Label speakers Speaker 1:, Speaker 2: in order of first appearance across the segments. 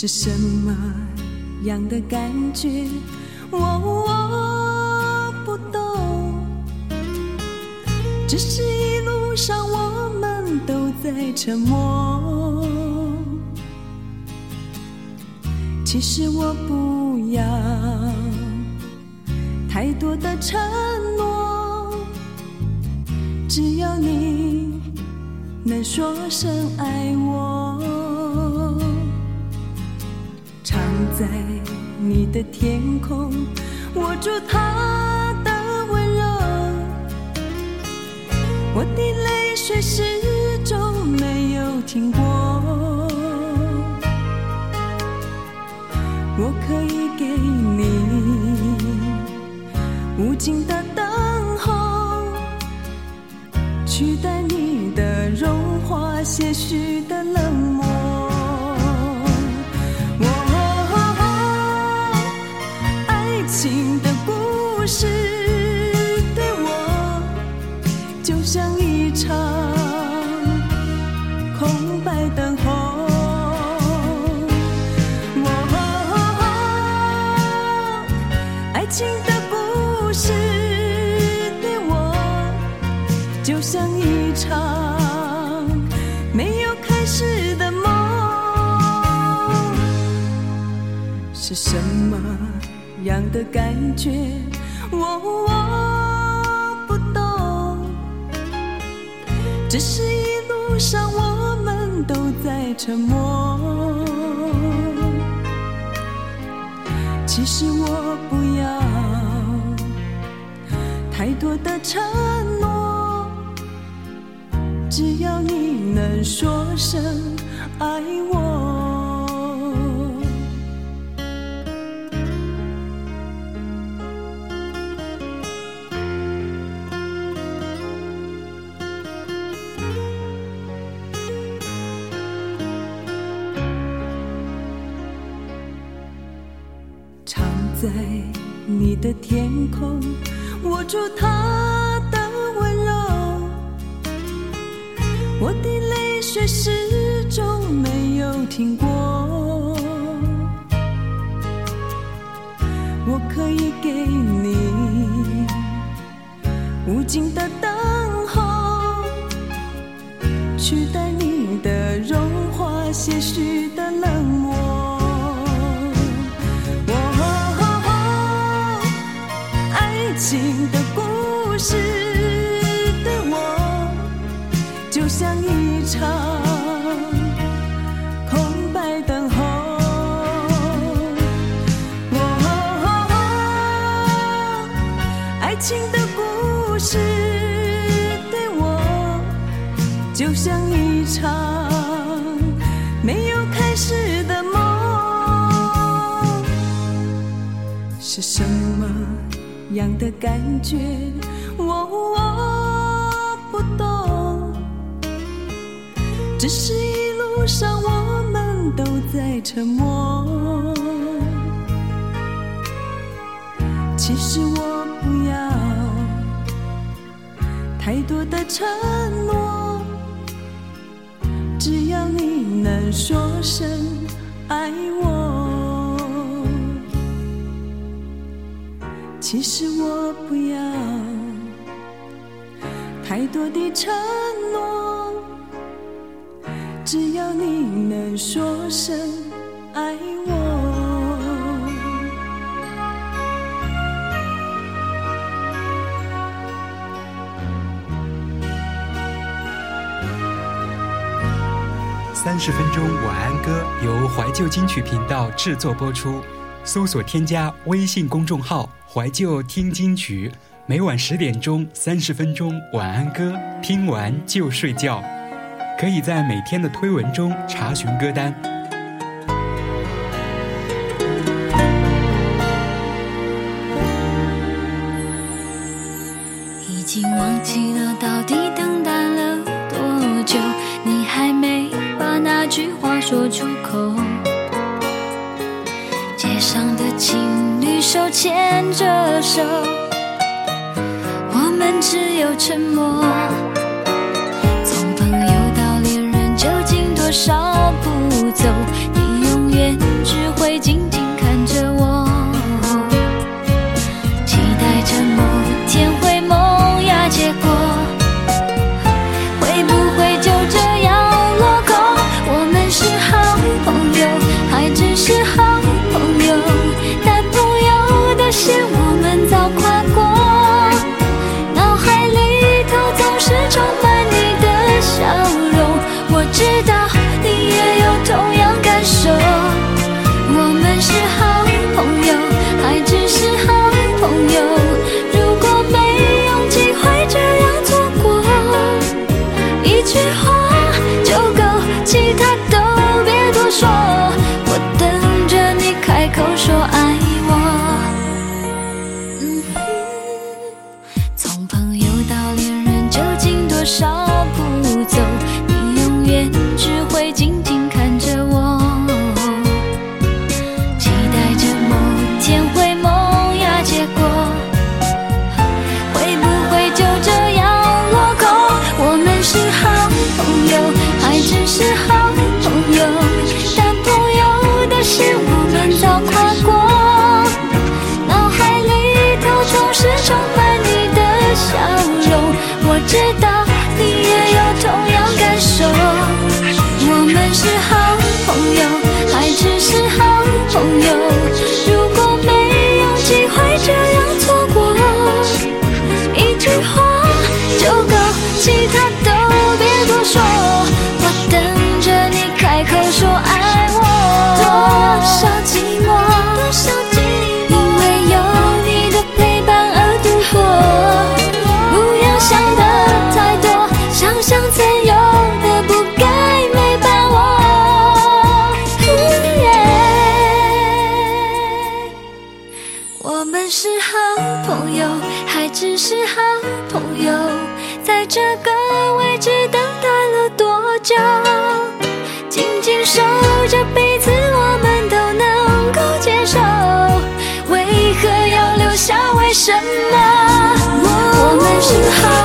Speaker 1: 是什么样的感觉？我我不懂，只是一路上我们都在沉默。其实我不要太多的承诺，只要你能说声爱我。你的天空，握住他的温柔，我的泪水始终没有停过。我可以给你无尽的等候，取代你的融化，些许的冷什么样的感觉？我我不懂，只是一路上我们都在沉默。其实我不要太多的承诺，只要你能说声爱我。天空，握住他的温柔，我的泪水始终没有停过。我可以给你无尽的等候，取代样的感觉？我我不懂，只是一路上我们都在沉默。其实我不要太多的承诺，只要你能说声爱我。其实我不要太多的承诺，只要你能说声爱我。
Speaker 2: 三十分钟晚安歌由怀旧金曲频道制作播出，搜索添加微信公众号“怀旧听金曲”，每晚十点钟三十分钟晚安歌，听完就睡觉。可以在每天的推文中查询歌单。
Speaker 3: 已经忘记了到底等待了多久，你还没把那句话说出口。手牵着手，我们只有沉默。从朋友到恋人，究竟多少发现我。是我好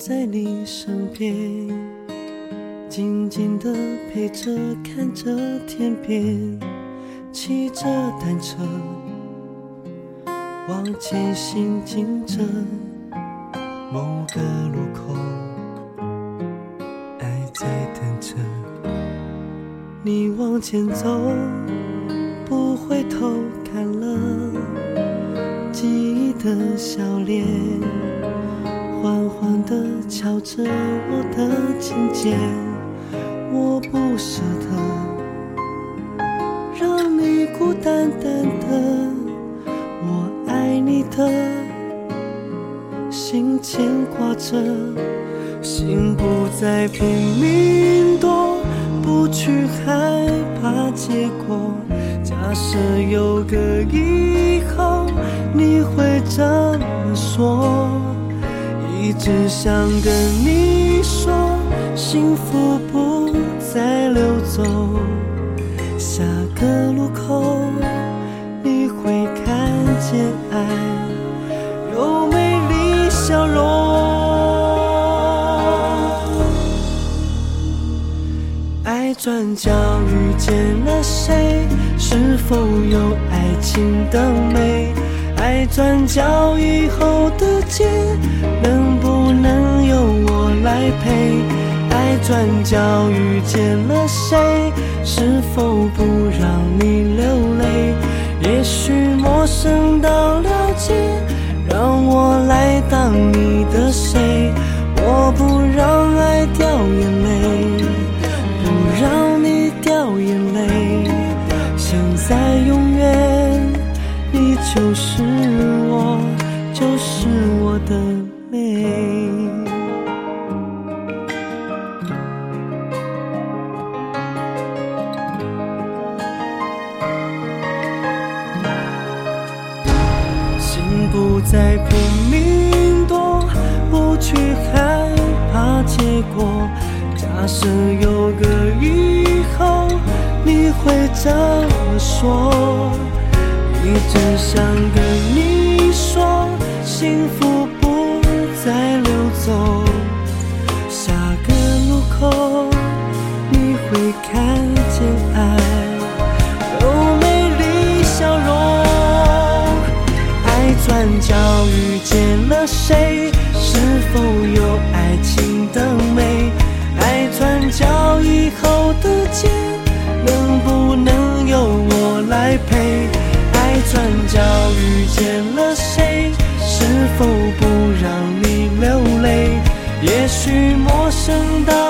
Speaker 3: 在你
Speaker 4: 身边，静静的陪着，看着天边，骑着单车，往前行进着，某个路口，爱在等着你往前走。不回头看了记忆的笑脸，敲着我的琴键，我不舍得让你孤单单的，我爱你的心牵挂着，心不再拼命躲，不去害怕结果。假设有个以只想跟你说，幸福不再溜走。下个路口，你会看见爱有美丽笑容。爱转角遇见了谁？是否有爱情的美？爱转角以后的街，能来陪？爱转角遇见了谁？是否不让你流泪？也许陌生到了解，让我来当你的谁？怎么说？一直想跟你说，幸福不再溜走。下个路口，你会看见爱有美丽笑容。爱转角遇见了谁？是否有爱情的美？爱转角以后的街角遇见了谁？是否不让你流泪？也许陌生到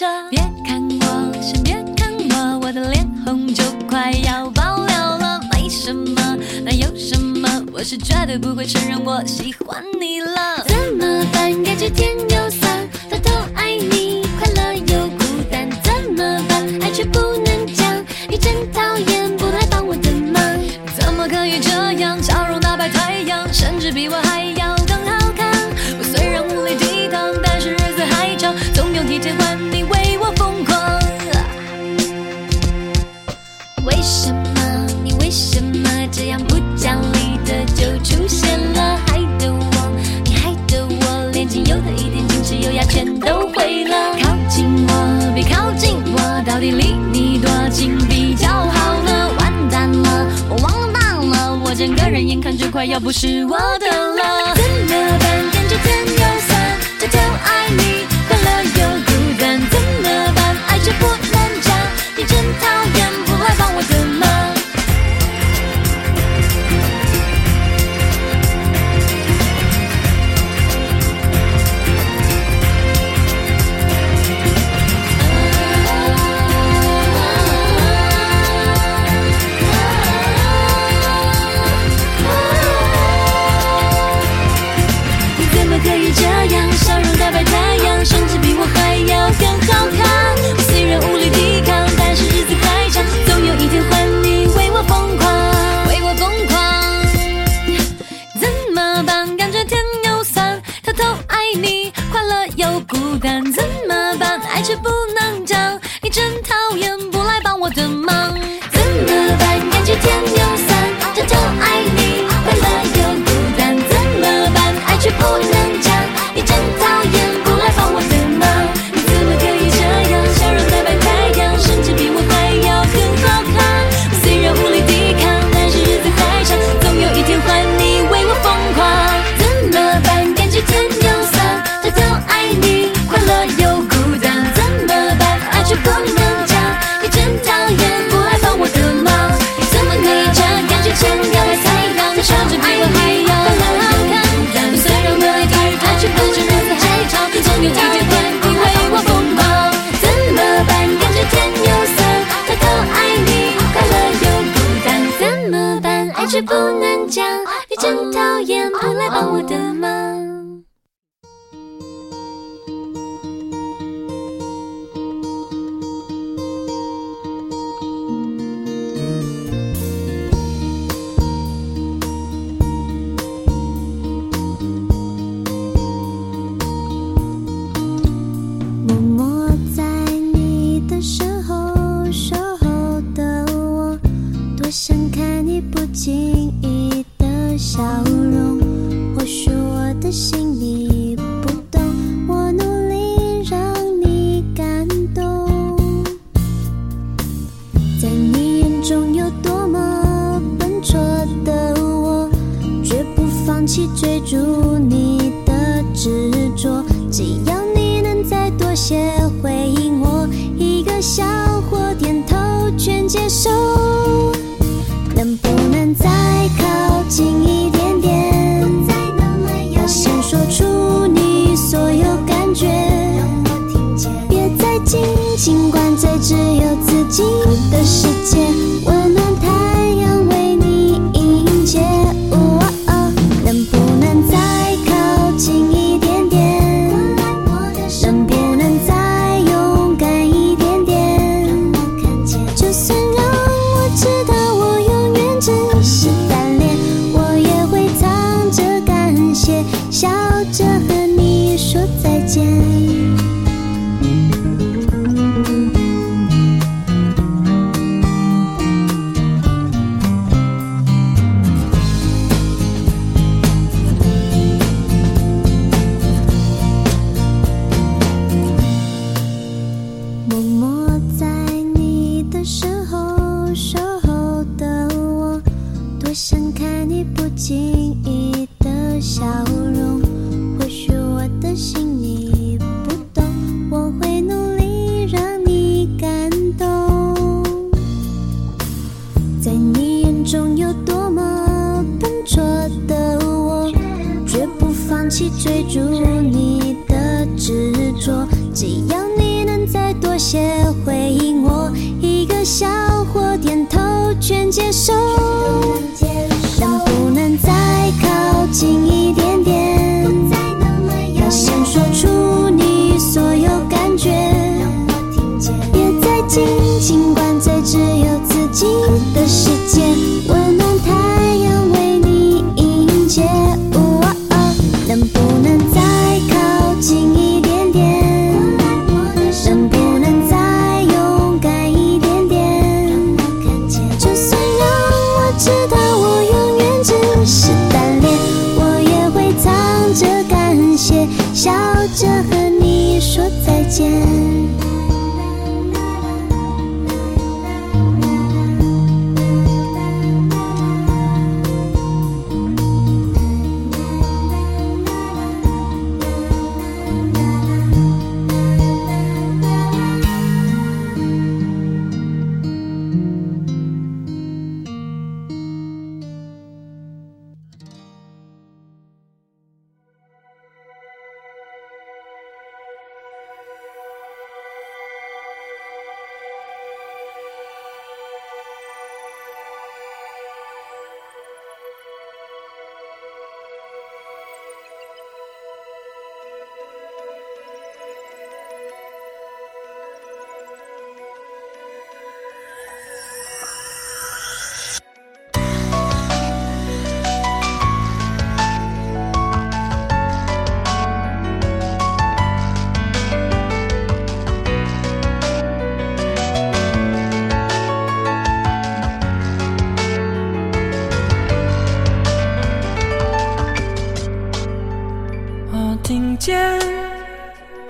Speaker 3: 车。别看我，先别看我，我的脸红就快要爆料了。没什么，那有什么？我是绝对不会承认我喜欢你了。怎么办？感觉甜又酸，偷偷爱你，快乐又孤单。怎么办？爱却不能讲，你真讨厌，不来帮我的忙。怎么可以这样？笑容打败太阳，甚至比我还快要不是我的了。怎么办？感觉甜又酸，偷偷爱你，快乐又孤单。怎么办？爱却不全接受。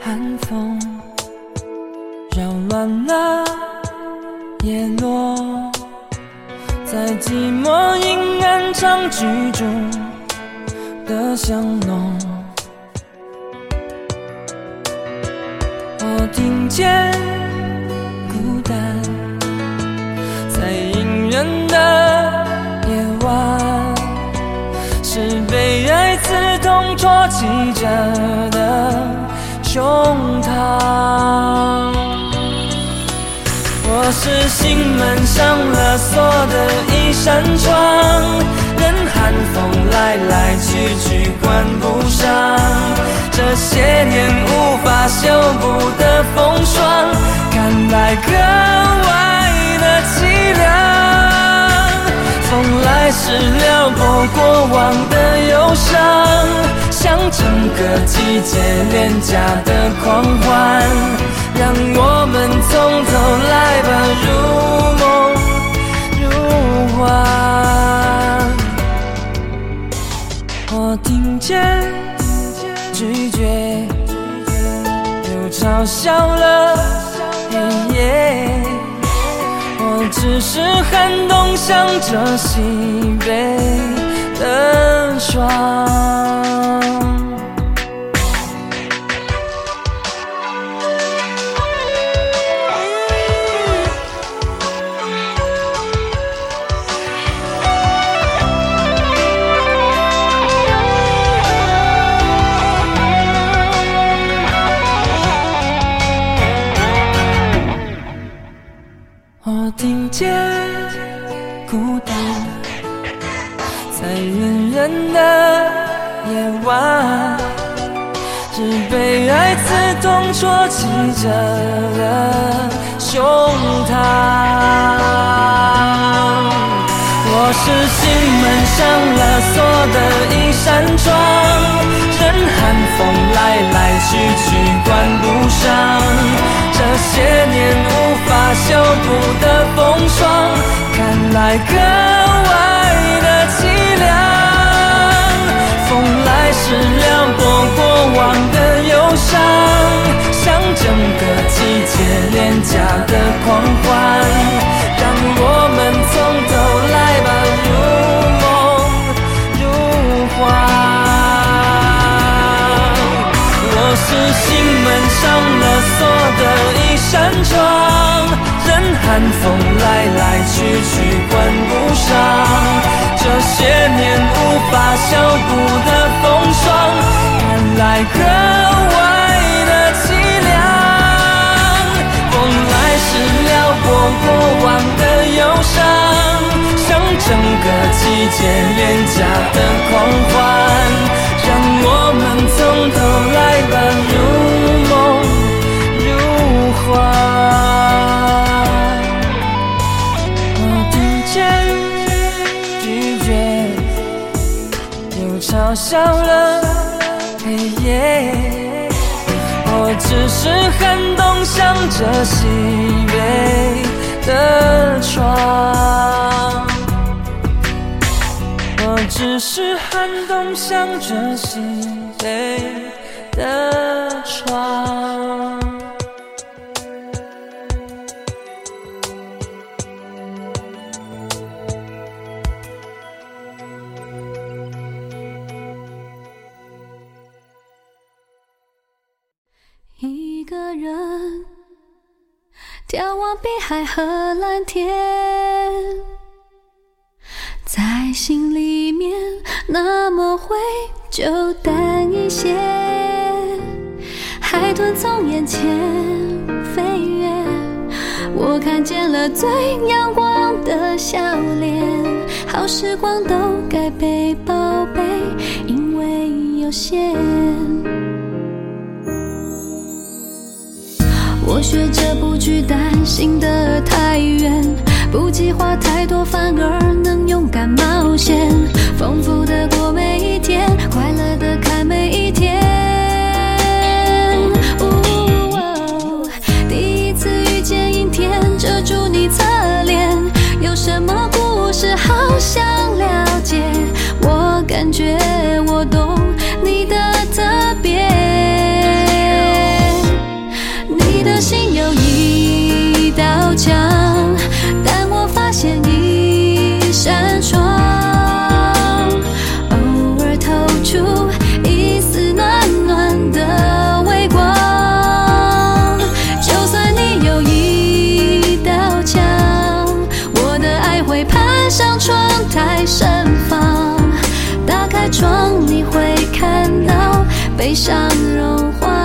Speaker 3: 寒风扰乱了叶落，在寂寞阴暗长居中的香浓，我
Speaker 5: 听见。起着的胸膛。我
Speaker 6: 是心门上了锁的一扇窗。
Speaker 5: 任寒风来来去去关不上，这些年无法修补的风霜，看来格外的凄凉。风来时撩拨过往的，整个季节廉价的狂欢，让我们从头来吧，如梦如幻。我听见拒绝，又嘲笑了黑夜，我只是寒冬向着西北的霜。孤单在人人的夜晚，是被爱刺痛啜泣着的胸膛。我是心门上了锁的一扇窗，任寒风来来去去，关不上。这些年无法修补的风霜，看来格外的凄凉。风来时撩拨过往的忧伤。像整个季节廉价的狂欢，让我们从头来吧，如是心门上了锁的一扇窗，任寒风来来去去关不上，这些年无法修补的风霜，看来格外的凄。凉。风来时撩拨过往的忧伤，像整个季节廉价的狂欢，我们从头来吧，如梦如幻。我听见拒绝，又嘲笑了黑夜。我只是寒冬向着西北的窗，只是寒冬向着西北的窗。
Speaker 3: 一个人眺望碧海和蓝天，最阳光的笑脸。好时光都该被宝贝，因为有限。我学着不去担心的太远，不计划太多，反而能勇敢冒险，丰富的过每悲伤融化。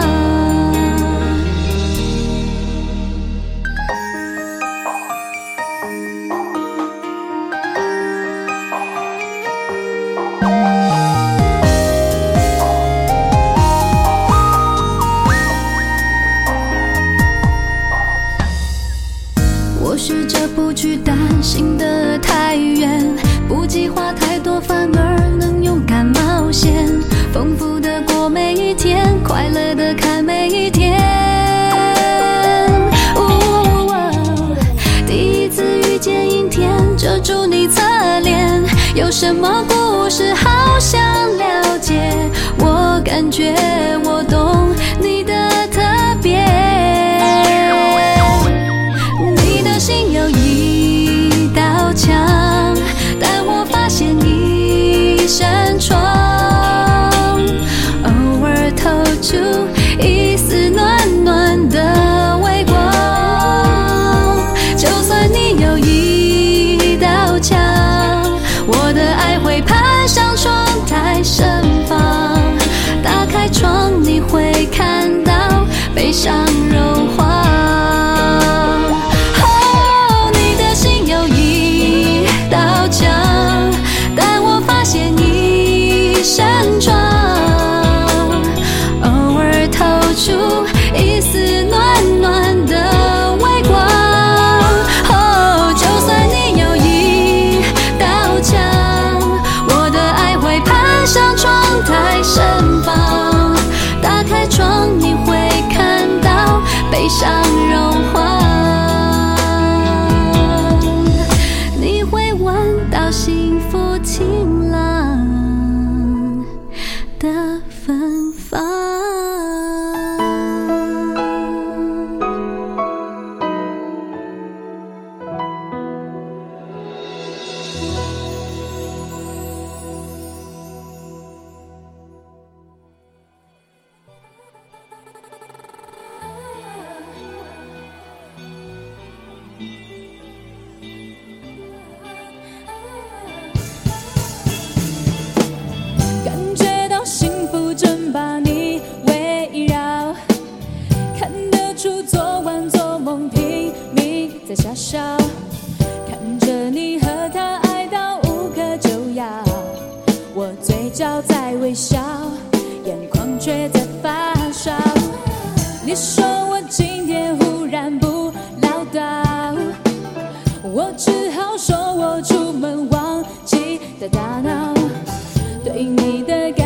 Speaker 3: 觉。悲你的